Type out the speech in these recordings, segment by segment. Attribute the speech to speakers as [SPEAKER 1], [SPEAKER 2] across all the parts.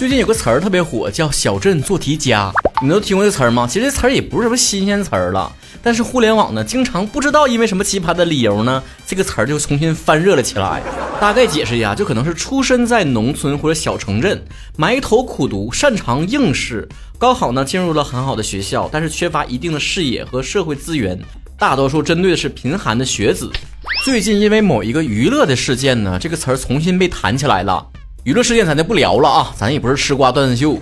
[SPEAKER 1] 最近有个词儿特别火，叫“小镇做题家”，你们都听过这词儿吗？其实这词儿也不是什么新鲜词儿了，但是互联网呢，经常不知道因为什么奇葩的理由呢，这个词儿就重新翻热了起来。大概解释一下，就可能是出身在农村或者小城镇，埋头苦读，擅长应试，高考呢进入了很好的学校，但是缺乏一定的视野和社会资源，大多数针对的是贫寒的学子。最近因为某一个娱乐的事件呢，这个词儿重新被弹起来了。娱乐事件咱就不聊了啊，咱也不是吃瓜断秀。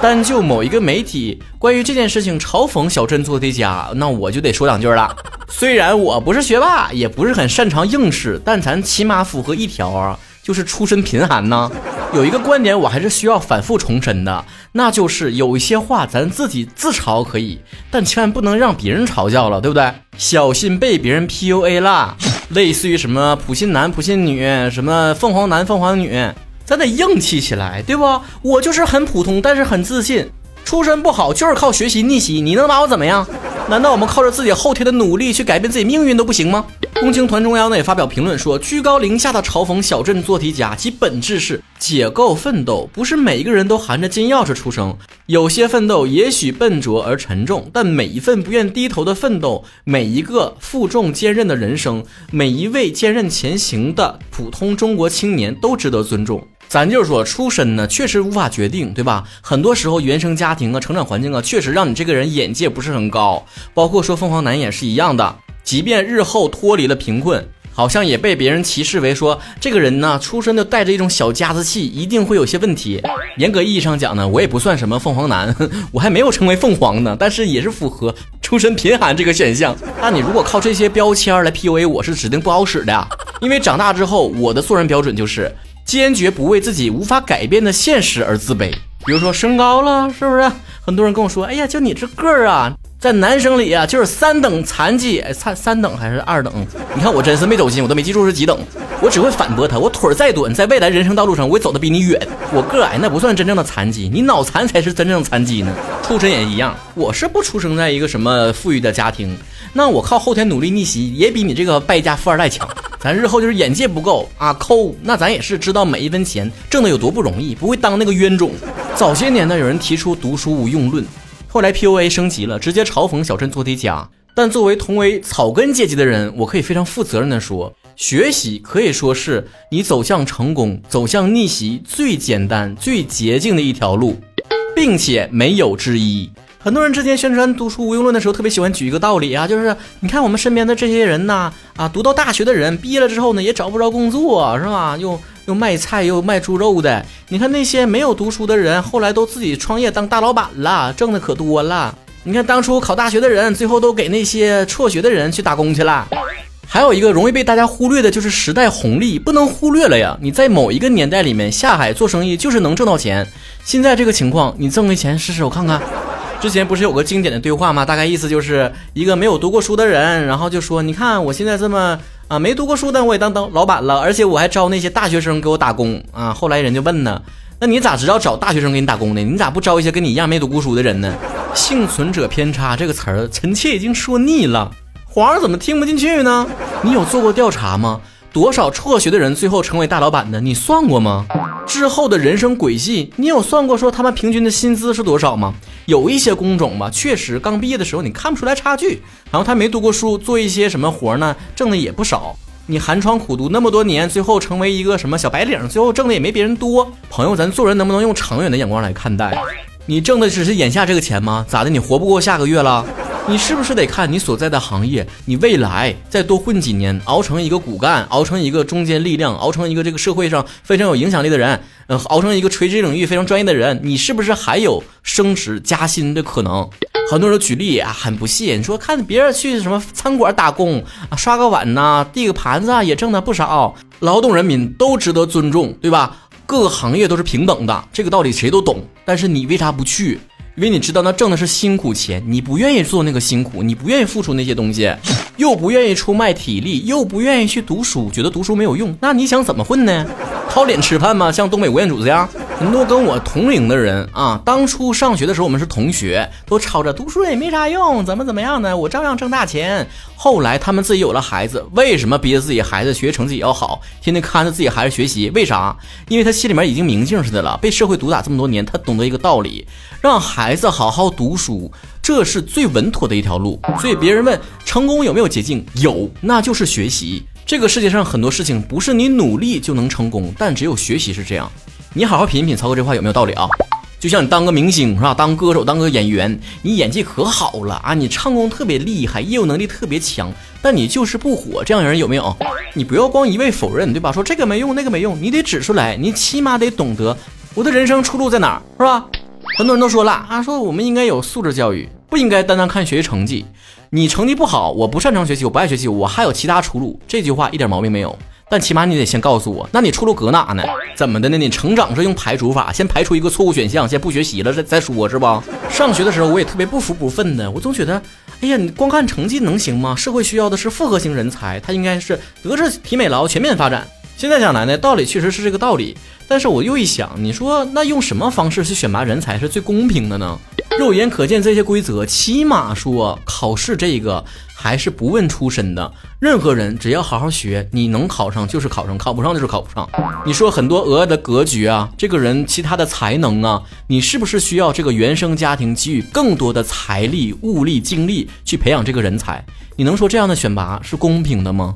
[SPEAKER 1] 单就某一个媒体关于这件事情嘲讽小镇做题家，那我就得说两句了。虽然我不是学霸，也不是很擅长应试，但咱起码符合一条啊，就是出身贫寒呢。有一个观点我还是需要反复重申的，那就是有一些话咱自己自嘲可以，但千万不能让别人嘲笑了，对不对？小心被别人 PUA 啦。类似于什么普信男、普信女，什么凤凰男、凤凰女。咱得硬气起来，对不？我就是很普通，但是很自信。出身不好，就是靠学习逆袭。你能把我怎么样？难道我们靠着自己后天的努力去改变自己命运都不行吗？共青团中央呢也发表评论说，居高临下的嘲讽小镇做题家，其本质是解构奋斗。不是每一个人都含着金钥匙出生，有些奋斗也许笨拙而沉重，但每一份不愿低头的奋斗，每一个负重坚韧的人生，每一位坚韧前行的普通中国青年都值得尊重。咱就是说，出身呢确实无法决定，对吧？很多时候，原生家庭啊、成长环境啊，确实让你这个人眼界不是很高。包括说凤凰男也是一样的，即便日后脱离了贫困，好像也被别人歧视为说这个人呢，出身就带着一种小家子气，一定会有些问题。严格意义上讲呢，我也不算什么凤凰男，我还没有成为凤凰呢，但是也是符合出身贫寒这个选项。那你如果靠这些标签来 PUA 我，是指定不好使的，因为长大之后，我的做人标准就是。坚决不为自己无法改变的现实而自卑，比如说身高了，是不是？很多人跟我说，哎呀，就你这个儿啊，在男生里啊，就是三等残疾，三三等还是二等？你看我真是没走心，我都没记住是几等，我只会反驳他，我腿再短，在未来人生道路上，我也走得比你远。我个矮那不算真正的残疾，你脑残才是真正的残疾呢。出身也一样，我是不出生在一个什么富裕的家庭，那我靠后天努力逆袭，也比你这个败家富二代强。咱日后就是眼界不够啊抠，那咱也是知道每一分钱挣的有多不容易，不会当那个冤种。早些年呢，有人提出读书无用论，后来 PUA 升级了，直接嘲讽小镇做题家。但作为同为草根阶级的人，我可以非常负责任的说，学习可以说是你走向成功、走向逆袭最简单、最捷径的一条路，并且没有之一。很多人之前宣传读书无用论的时候，特别喜欢举一个道理啊，就是你看我们身边的这些人呐，啊，读到大学的人毕业了之后呢，也找不着工作，是吧？又又卖菜又卖猪肉的。你看那些没有读书的人，后来都自己创业当大老板了，挣的可多了。你看当初考大学的人，最后都给那些辍学的人去打工去了。还有一个容易被大家忽略的就是时代红利，不能忽略了呀。你在某一个年代里面下海做生意，就是能挣到钱。现在这个情况，你挣回钱试试，我看看。之前不是有个经典的对话吗？大概意思就是一个没有读过书的人，然后就说：“你看我现在这么啊，没读过书，但我也当当老板了，而且我还招那些大学生给我打工啊。”后来人就问呢：“那你咋知道找大学生给你打工呢？你咋不招一些跟你一样没读过书的人呢？”幸存者偏差这个词儿，臣妾已经说腻了，皇上怎么听不进去呢？你有做过调查吗？多少辍学的人最后成为大老板的？你算过吗？之后的人生轨迹，你有算过说他们平均的薪资是多少吗？有一些工种吧，确实刚毕业的时候你看不出来差距，然后他没读过书，做一些什么活呢，挣的也不少。你寒窗苦读那么多年，最后成为一个什么小白领，最后挣的也没别人多。朋友，咱做人能不能用长远的眼光来看待？你挣的只是眼下这个钱吗？咋的？你活不过下个月了？你是不是得看你所在的行业？你未来再多混几年，熬成一个骨干，熬成一个中坚力量，熬成一个这个社会上非常有影响力的人，嗯，熬成一个垂直领域非常专业的人，你是不是还有升职加薪的可能？很多人举例啊，很不屑，你说看别人去什么餐馆打工啊，刷个碗呐，递个盘子啊，也挣的不少。劳动人民都值得尊重，对吧？各个行业都是平等的，这个道理谁都懂。但是你为啥不去？因为你知道那挣的是辛苦钱，你不愿意做那个辛苦，你不愿意付出那些东西，又不愿意出卖体力，又不愿意去读书，觉得读书没有用，那你想怎么混呢？靠脸吃饭吗？像东北吴彦祖这样？很多跟我同龄的人啊，当初上学的时候我们是同学，都吵着读书也没啥用，怎么怎么样呢？我照样挣大钱。后来他们自己有了孩子，为什么逼着自己孩子学习成绩也要好，天天看着自己孩子学习？为啥？因为他心里面已经明镜似的了，被社会毒打这么多年，他懂得一个道理：让孩子好好读书，这是最稳妥的一条路。所以别人问成功有没有捷径？有，那就是学习。这个世界上很多事情不是你努力就能成功，但只有学习是这样。你好好品一品曹哥这话有没有道理啊？就像你当个明星是吧？当歌手，当个演员，你演技可好了啊！你唱功特别厉害，业务能力特别强，但你就是不火，这样人有没有？你不要光一味否认，对吧？说这个没用，那个没用，你得指出来，你起码得懂得我的人生出路在哪儿，是吧？很多人都说了啊，说我们应该有素质教育，不应该单单看学习成绩。你成绩不好，我不擅长学习，我不爱学习，我还有其他出路。这句话一点毛病没有。但起码你得先告诉我，那你出路搁哪呢？怎么的呢？你成长是用排除法，先排除一个错误选项，先不学习了再再说，是吧？上学的时候我也特别不服不忿的，我总觉得，哎呀，你光看成绩能行吗？社会需要的是复合型人才，他应该是德智体美劳全面发展。现在讲来呢，道理确实是这个道理，但是我又一想，你说那用什么方式去选拔人才是最公平的呢？肉眼可见这些规则，起码说考试这个。还是不问出身的，任何人只要好好学，你能考上就是考上，考不上就是考不上。你说很多额外的格局啊，这个人其他的才能啊，你是不是需要这个原生家庭给予更多的财力、物力、精力去培养这个人才？你能说这样的选拔是公平的吗？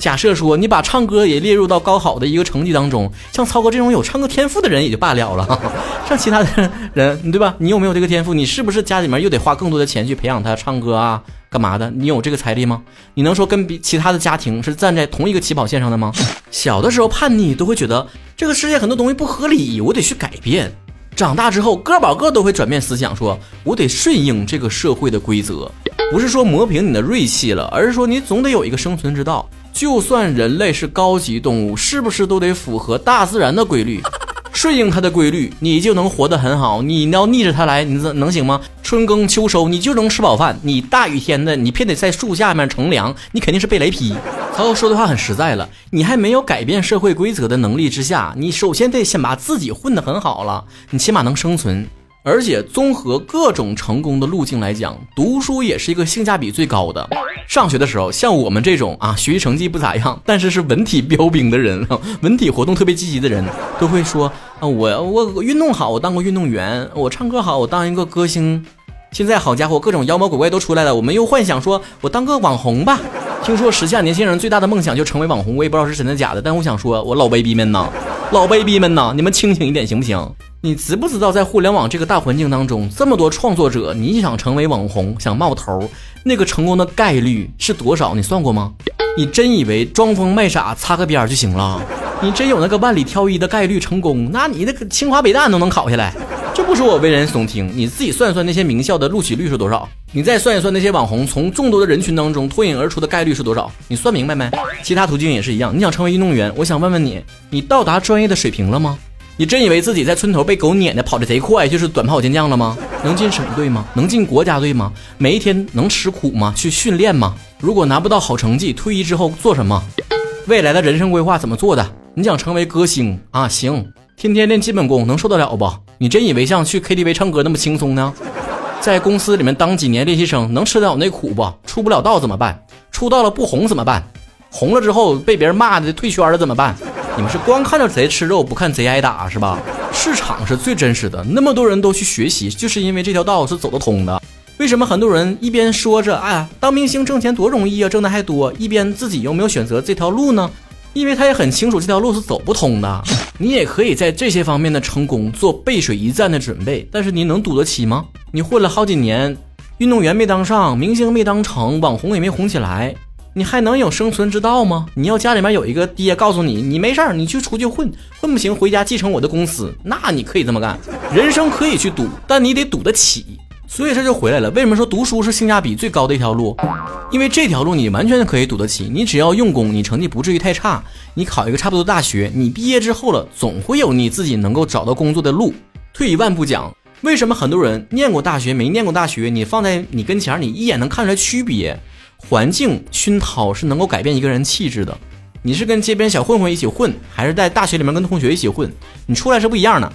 [SPEAKER 1] 假设说你把唱歌也列入到高考的一个成绩当中，像曹哥这种有唱歌天赋的人也就罢了了，像其他的人，对吧？你有没有这个天赋？你是不是家里面又得花更多的钱去培养他唱歌啊？干嘛的？你有这个财力吗？你能说跟比其他的家庭是站在同一个起跑线上的吗？小的时候叛逆都会觉得这个世界很多东西不合理，我得去改变。长大之后个把个都会转变思想，说我得顺应这个社会的规则，不是说磨平你的锐气了，而是说你总得有一个生存之道。就算人类是高级动物，是不是都得符合大自然的规律？顺应它的规律，你就能活得很好。你要逆着它来，你能能行吗？春耕秋收，你就能吃饱饭。你大雨天的，你偏得在树下面乘凉，你肯定是被雷劈。曹操说的话很实在了，你还没有改变社会规则的能力之下，你首先得先把自己混得很好了，你起码能生存。而且综合各种成功的路径来讲，读书也是一个性价比最高的。上学的时候，像我们这种啊，学习成绩不咋样，但是是文体标兵的人，文体活动特别积极的人，都会说啊，我我运动好，我当过运动员；我唱歌好，我当一个歌星。现在好家伙，各种妖魔鬼怪都出来了，我们又幻想说我当个网红吧。听说时下年轻人最大的梦想就成为网红，我也不知道是真的假的，但我想说，我老 baby 们呐，老 baby 们呐，你们清醒一点行不行？你知不知道，在互联网这个大环境当中，这么多创作者，你想成为网红，想冒头，那个成功的概率是多少？你算过吗？你真以为装疯卖傻擦个边就行了？你真有那个万里挑一的概率成功？那你那个清华北大都能考下来？这不是我危言耸听，你自己算一算那些名校的录取率是多少？你再算一算那些网红从众多的人群当中脱颖而出的概率是多少？你算明白没？其他途径也是一样。你想成为运动员，我想问问你，你到达专业的水平了吗？你真以为自己在村头被狗撵的跑的贼快就是短跑健将了吗？能进省队吗？能进国家队吗？每一天能吃苦吗？去训练吗？如果拿不到好成绩，退役之后做什么？未来的人生规划怎么做的？你想成为歌星啊？行，天天练基本功能受得了不？你真以为像去 KTV 唱歌那么轻松呢？在公司里面当几年练习生能吃得了那苦不？出不了道怎么办？出道了不红怎么办？红了之后被别人骂的退圈了怎么办？你们是光看着贼吃肉，不看贼挨打是吧？市场是最真实的，那么多人都去学习，就是因为这条道是走得通的。为什么很多人一边说着哎，当明星挣钱多容易啊，挣的还多，一边自己又没有选择这条路呢？因为他也很清楚这条路是走不通的。你也可以在这些方面的成功做背水一战的准备，但是你能赌得起吗？你混了好几年，运动员没当上，明星没当成，网红也没红起来。你还能有生存之道吗？你要家里面有一个爹告诉你，你没事儿，你去出去混，混不行回家继承我的公司，那你可以这么干。人生可以去赌，但你得赌得起。所以这就回来了，为什么说读书是性价比最高的一条路？因为这条路你完全可以赌得起，你只要用功，你成绩不至于太差，你考一个差不多大学，你毕业之后了，总会有你自己能够找到工作的路。退一万步讲，为什么很多人念过大学没念过大学，你放在你跟前，你一眼能看出来区别？环境熏陶是能够改变一个人气质的。你是跟街边小混混一起混，还是在大学里面跟同学一起混，你出来是不一样的，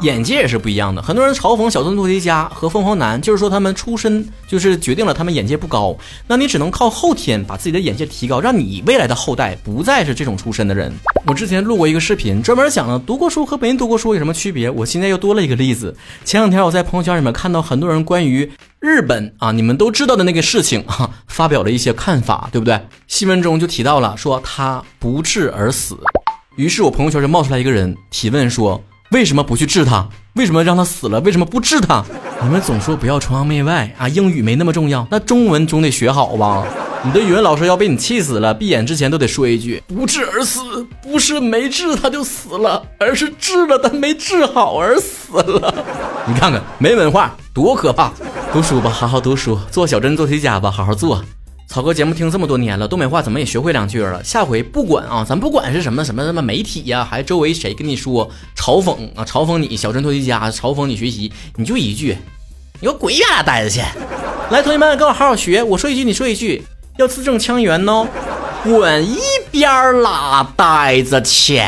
[SPEAKER 1] 眼界也是不一样的。很多人嘲讽小镇做题家和凤凰男，就是说他们出身就是决定了他们眼界不高。那你只能靠后天把自己的眼界提高，让你未来的后代不再是这种出身的人。我之前录过一个视频，专门讲了读过书和没读过书有什么区别。我现在又多了一个例子。前两天我在朋友圈里面看到很多人关于日本啊，你们都知道的那个事情啊，发表了一些看法，对不对？新闻中就提到了说他不治而死。于是我朋友圈就冒出来一个人提问说：为什么不去治他？为什么让他死了？为什么不治他？你们总说不要崇洋媚外啊，英语没那么重要，那中文总得学好吧？你的语文老师要被你气死了，闭眼之前都得说一句：不治而死，不是没治他就死了，而是治了但没治好而死了。你看看，没文化多可怕！读书吧，好好读书，做小镇做题家吧，好好做。草哥节目听这么多年了，东北话怎么也学会两句了。下回不管啊，咱不管是什么什么什么媒体呀，还周围谁跟你说嘲讽啊，嘲讽你小镇做题家，嘲讽你学习，你就一句：你给我滚远点呆着去！来，同学们跟我好好学，我说一句你说一句。要字正腔圆哦，滚一边儿啦，呆着去。